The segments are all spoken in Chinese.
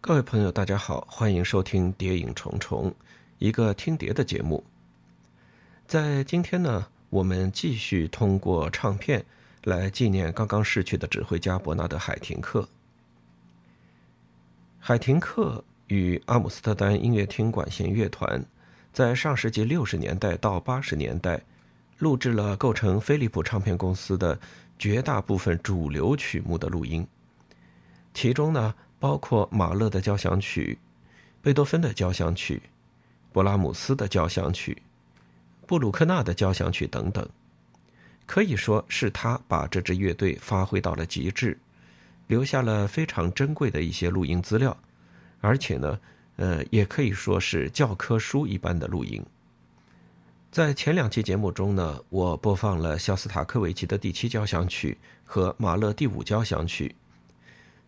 各位朋友，大家好，欢迎收听《谍影重重》，一个听碟的节目。在今天呢，我们继续通过唱片来纪念刚刚逝去的指挥家伯纳德·海廷克。海廷克与阿姆斯特丹音乐厅管弦乐团在上世纪六十年代到八十年代录制了构成飞利浦唱片公司的绝大部分主流曲目的录音，其中呢。包括马勒的交响曲、贝多芬的交响曲、勃拉姆斯的交响曲、布鲁克纳的交响曲等等，可以说是他把这支乐队发挥到了极致，留下了非常珍贵的一些录音资料，而且呢，呃，也可以说是教科书一般的录音。在前两期节目中呢，我播放了肖斯塔科维奇的第七交响曲和马勒第五交响曲，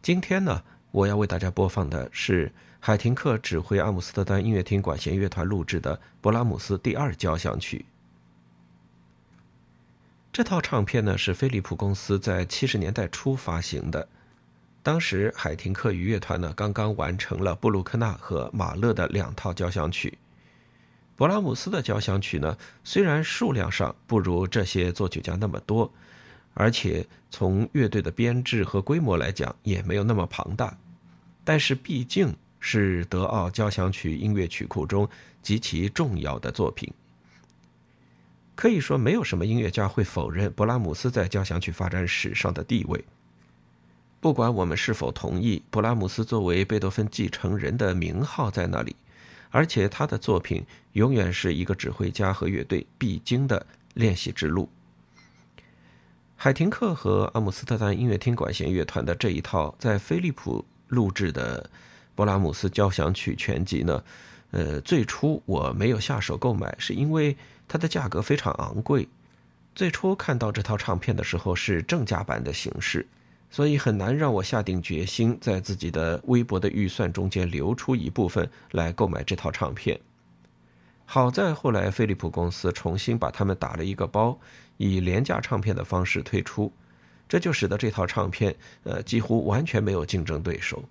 今天呢。我要为大家播放的是海廷克指挥阿姆斯特丹音乐厅管弦乐团录制的勃拉姆斯第二交响曲。这套唱片呢是飞利浦公司在七十年代初发行的，当时海廷克与乐团呢刚刚完成了布鲁克纳和马勒的两套交响曲。勃拉姆斯的交响曲呢虽然数量上不如这些作曲家那么多。而且从乐队的编制和规模来讲，也没有那么庞大，但是毕竟是德奥交响曲音乐曲库中极其重要的作品。可以说，没有什么音乐家会否认勃拉姆斯在交响曲发展史上的地位。不管我们是否同意勃拉姆斯作为贝多芬继承人的名号在那里，而且他的作品永远是一个指挥家和乐队必经的练习之路。海廷克和阿姆斯特丹音乐厅管弦乐团的这一套在飞利浦录制的勃拉姆斯交响曲全集呢，呃，最初我没有下手购买，是因为它的价格非常昂贵。最初看到这套唱片的时候是正价版的形式，所以很难让我下定决心在自己的微薄的预算中间留出一部分来购买这套唱片。好在后来飞利浦公司重新把它们打了一个包，以廉价唱片的方式推出，这就使得这套唱片呃几乎完全没有竞争对手。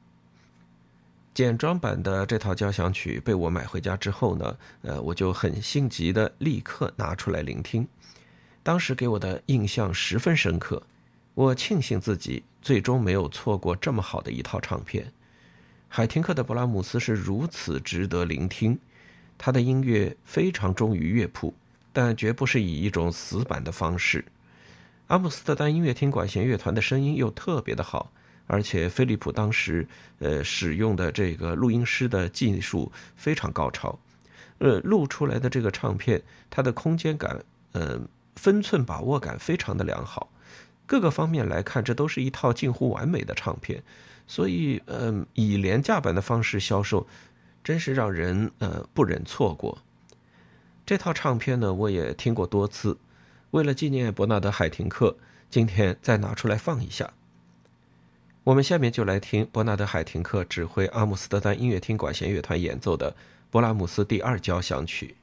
简装版的这套交响曲被我买回家之后呢，呃我就很心急的立刻拿出来聆听，当时给我的印象十分深刻，我庆幸自己最终没有错过这么好的一套唱片。海廷克的勃拉姆斯是如此值得聆听。他的音乐非常忠于乐谱，但绝不是以一种死板的方式。阿姆斯特丹音乐厅管弦乐团的声音又特别的好，而且飞利浦当时呃使用的这个录音师的技术非常高超，呃录出来的这个唱片，它的空间感，呃分寸把握感非常的良好，各个方面来看，这都是一套近乎完美的唱片，所以嗯以廉价版的方式销售。真是让人呃不忍错过。这套唱片呢，我也听过多次。为了纪念伯纳德·海廷克，今天再拿出来放一下。我们下面就来听伯纳德·海廷克指挥阿姆斯特丹音乐厅管弦乐团演奏的勃拉姆斯第二交响曲。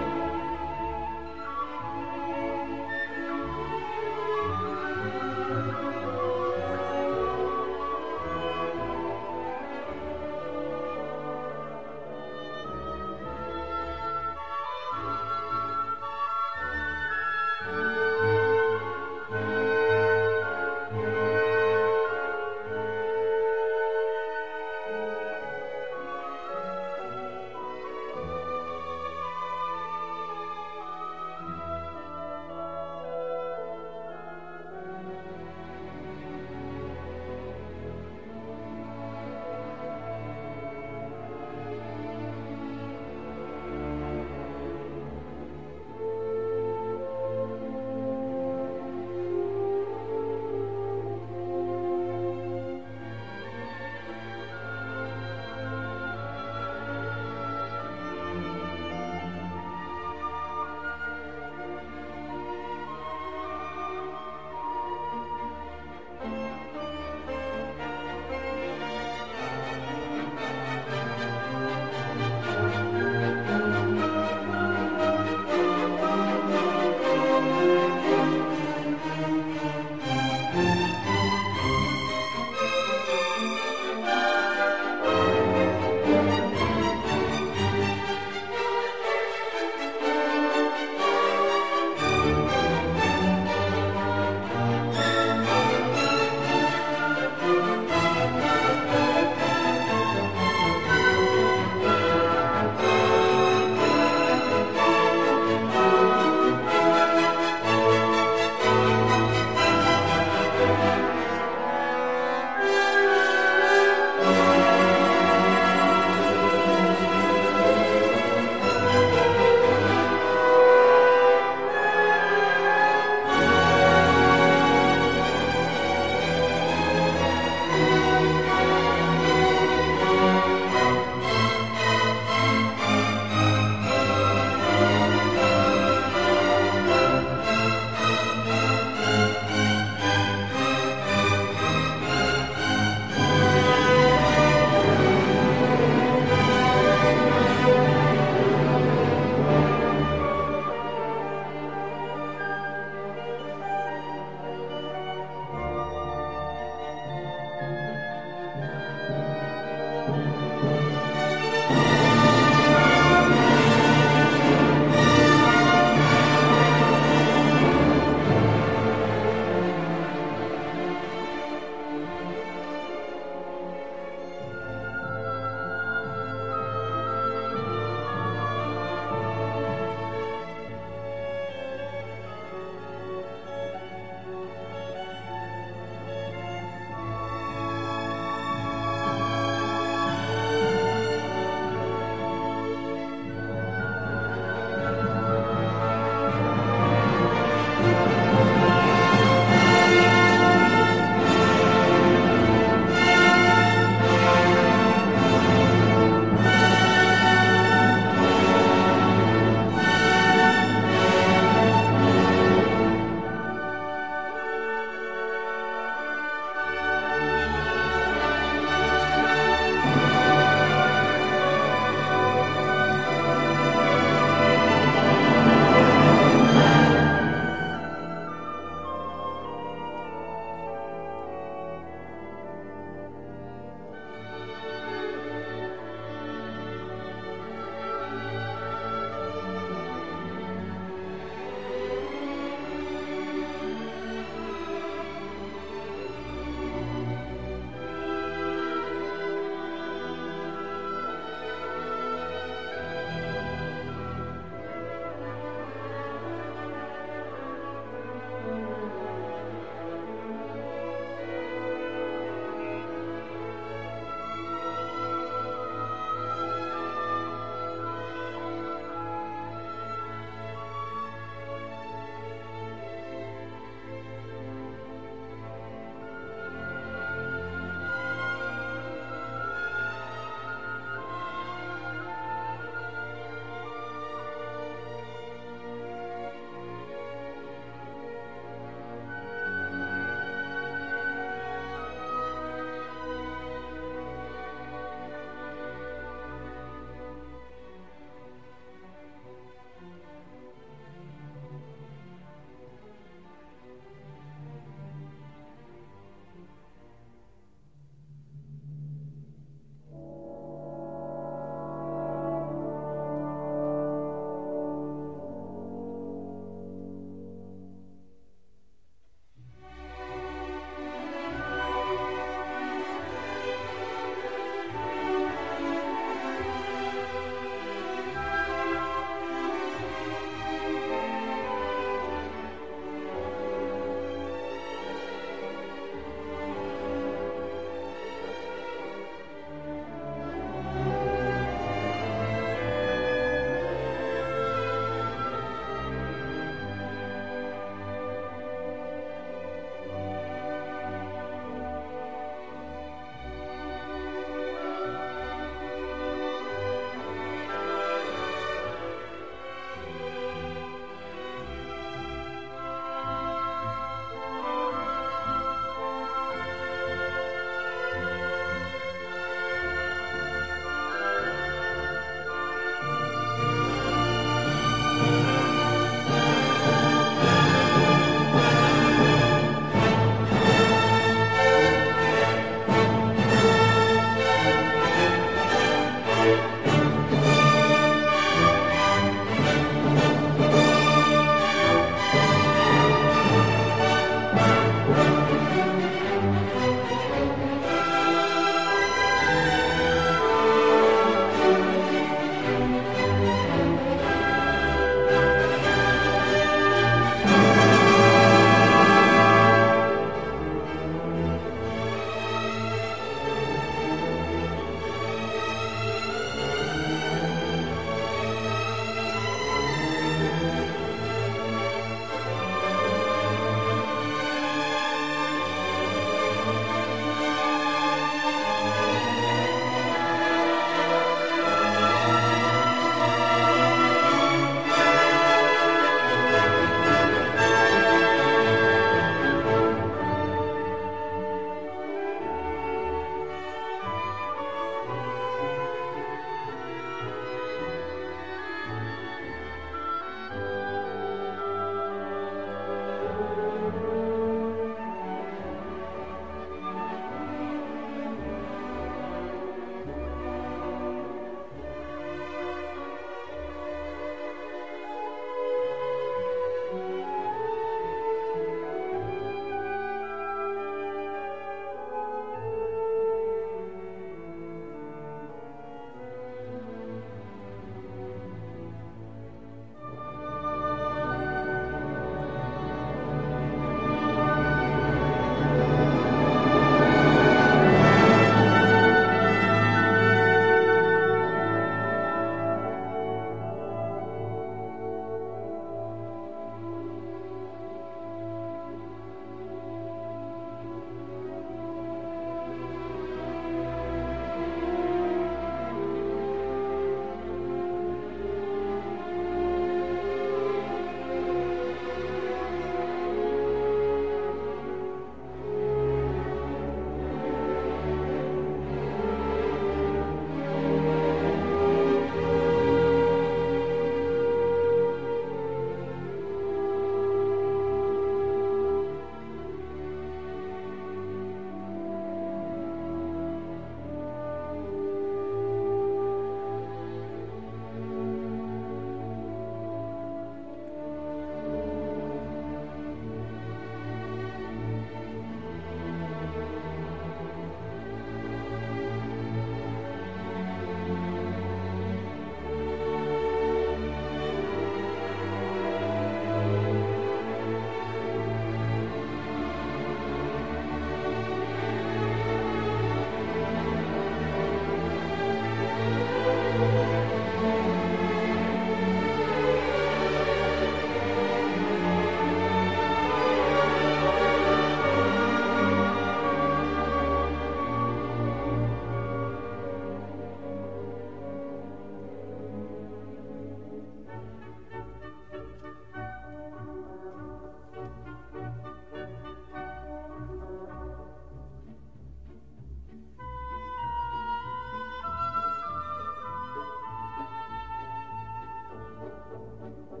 Thank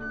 you.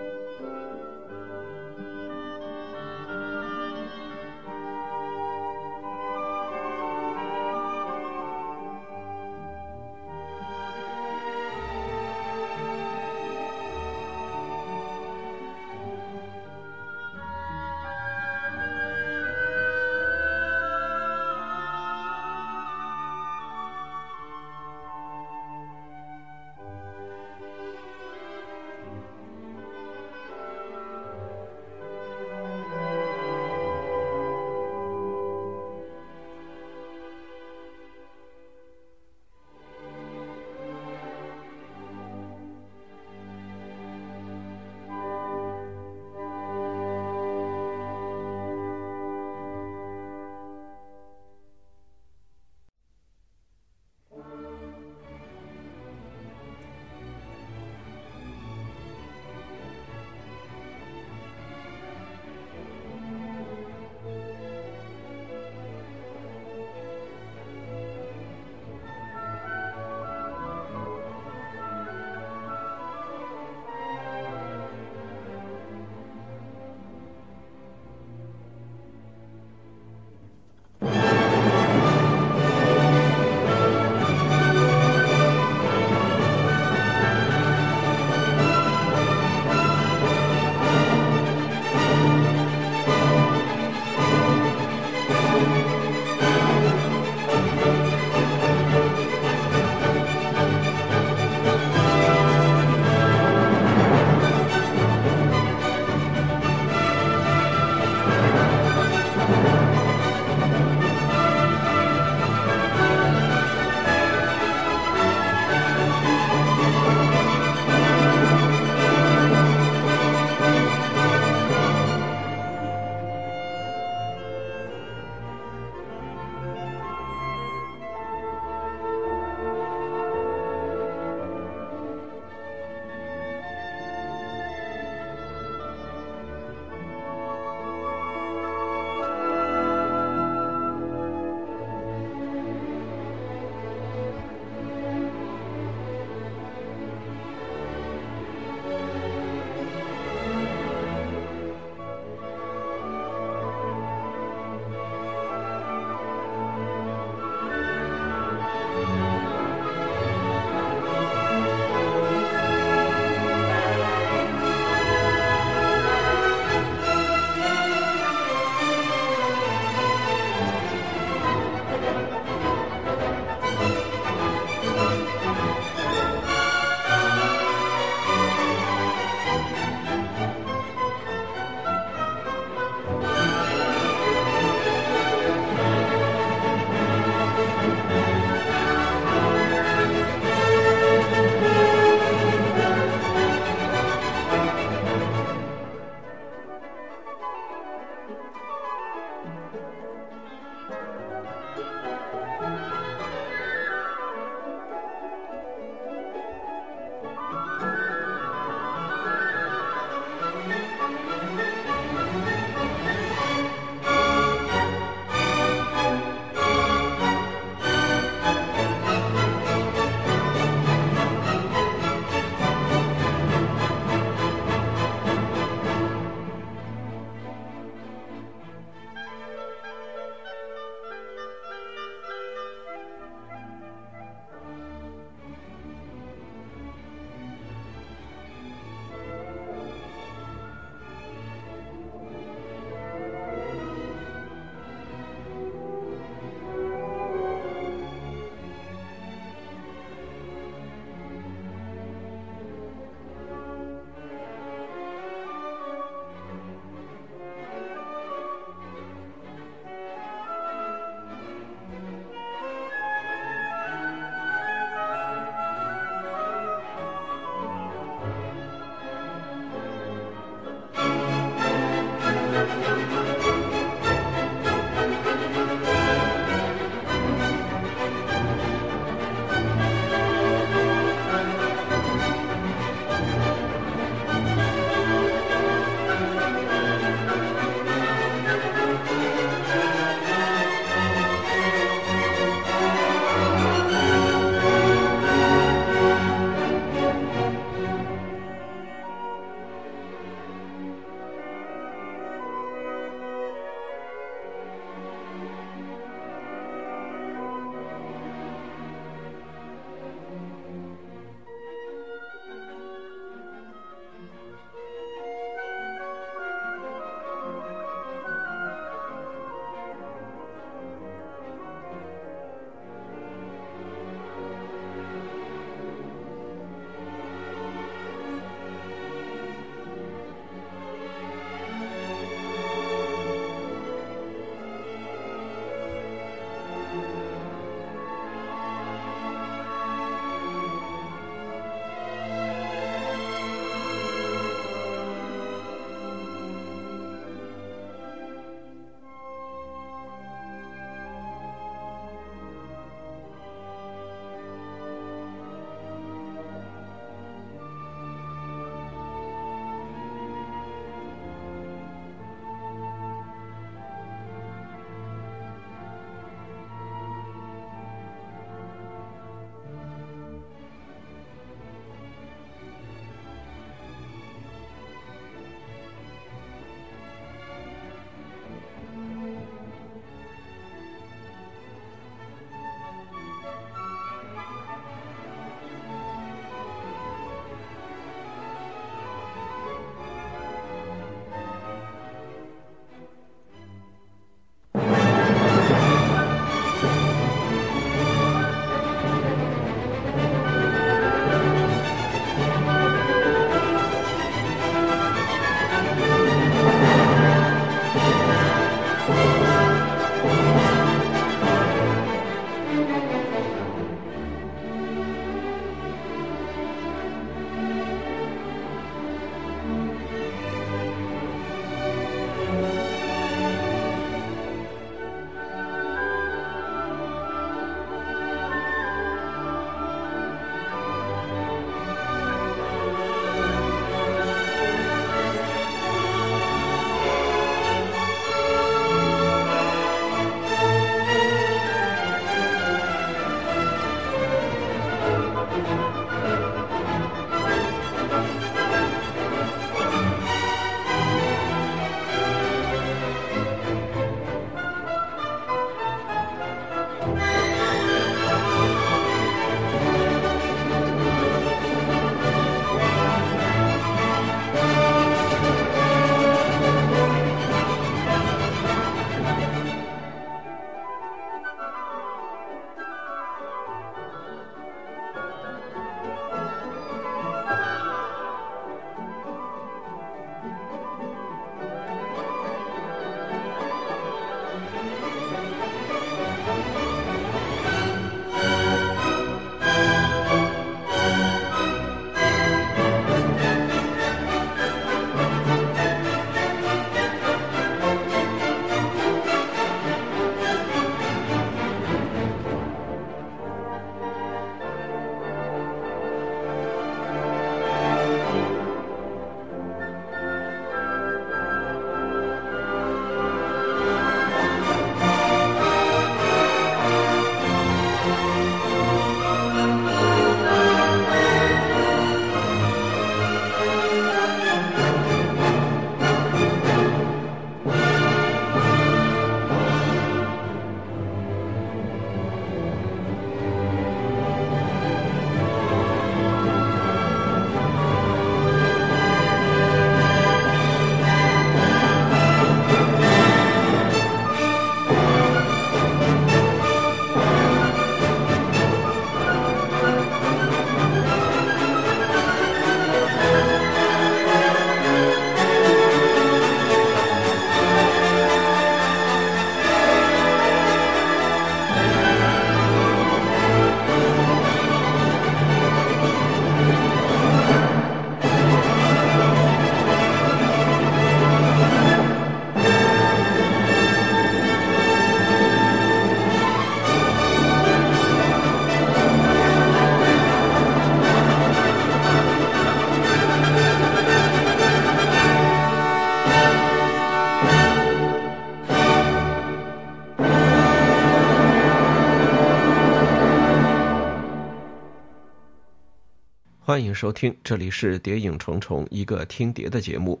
欢迎收听，这里是《谍影重重》，一个听碟的节目。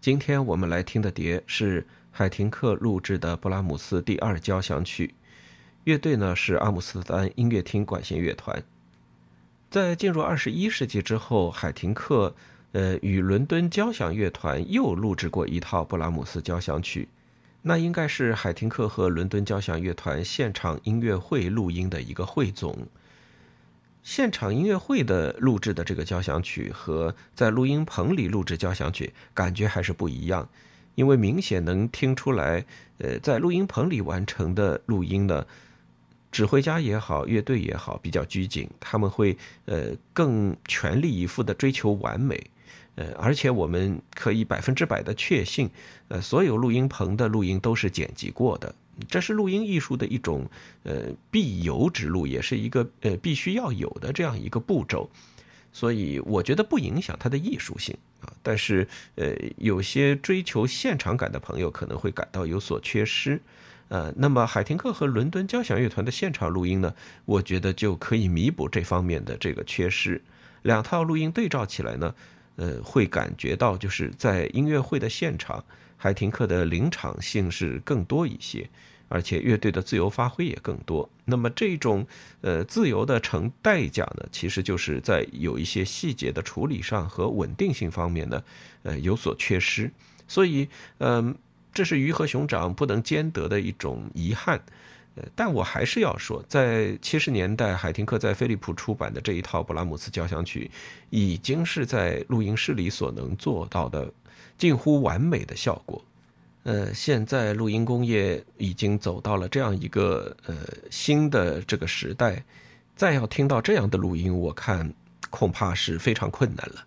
今天我们来听的碟是海廷克录制的布拉姆斯第二交响曲，乐队呢是阿姆斯特丹音乐厅管弦乐团。在进入二十一世纪之后，海廷克呃与伦敦交响乐团又录制过一套布拉姆斯交响曲，那应该是海廷克和伦敦交响乐团现场音乐会录音的一个汇总。现场音乐会的录制的这个交响曲和在录音棚里录制交响曲感觉还是不一样，因为明显能听出来，呃，在录音棚里完成的录音呢，指挥家也好，乐队也好，比较拘谨，他们会呃更全力以赴的追求完美，呃，而且我们可以百分之百的确信，呃，所有录音棚的录音都是剪辑过的。这是录音艺术的一种，呃，必由之路，也是一个呃必须要有的这样一个步骤，所以我觉得不影响它的艺术性啊。但是，呃，有些追求现场感的朋友可能会感到有所缺失，呃，那么海廷克和伦敦交响乐团的现场录音呢，我觉得就可以弥补这方面的这个缺失。两套录音对照起来呢，呃，会感觉到就是在音乐会的现场。海廷克的临场性是更多一些，而且乐队的自由发挥也更多。那么这种呃自由的成代价呢，其实就是在有一些细节的处理上和稳定性方面呢，呃有所缺失。所以，嗯，这是鱼和熊掌不能兼得的一种遗憾。呃，但我还是要说，在七十年代，海廷克在飞利浦出版的这一套布拉姆斯交响曲，已经是在录音室里所能做到的。近乎完美的效果，呃，现在录音工业已经走到了这样一个呃新的这个时代，再要听到这样的录音，我看恐怕是非常困难了，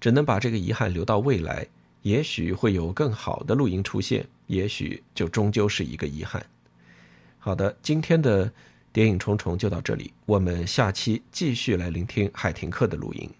只能把这个遗憾留到未来，也许会有更好的录音出现，也许就终究是一个遗憾。好的，今天的谍影重重就到这里，我们下期继续来聆听海廷克的录音。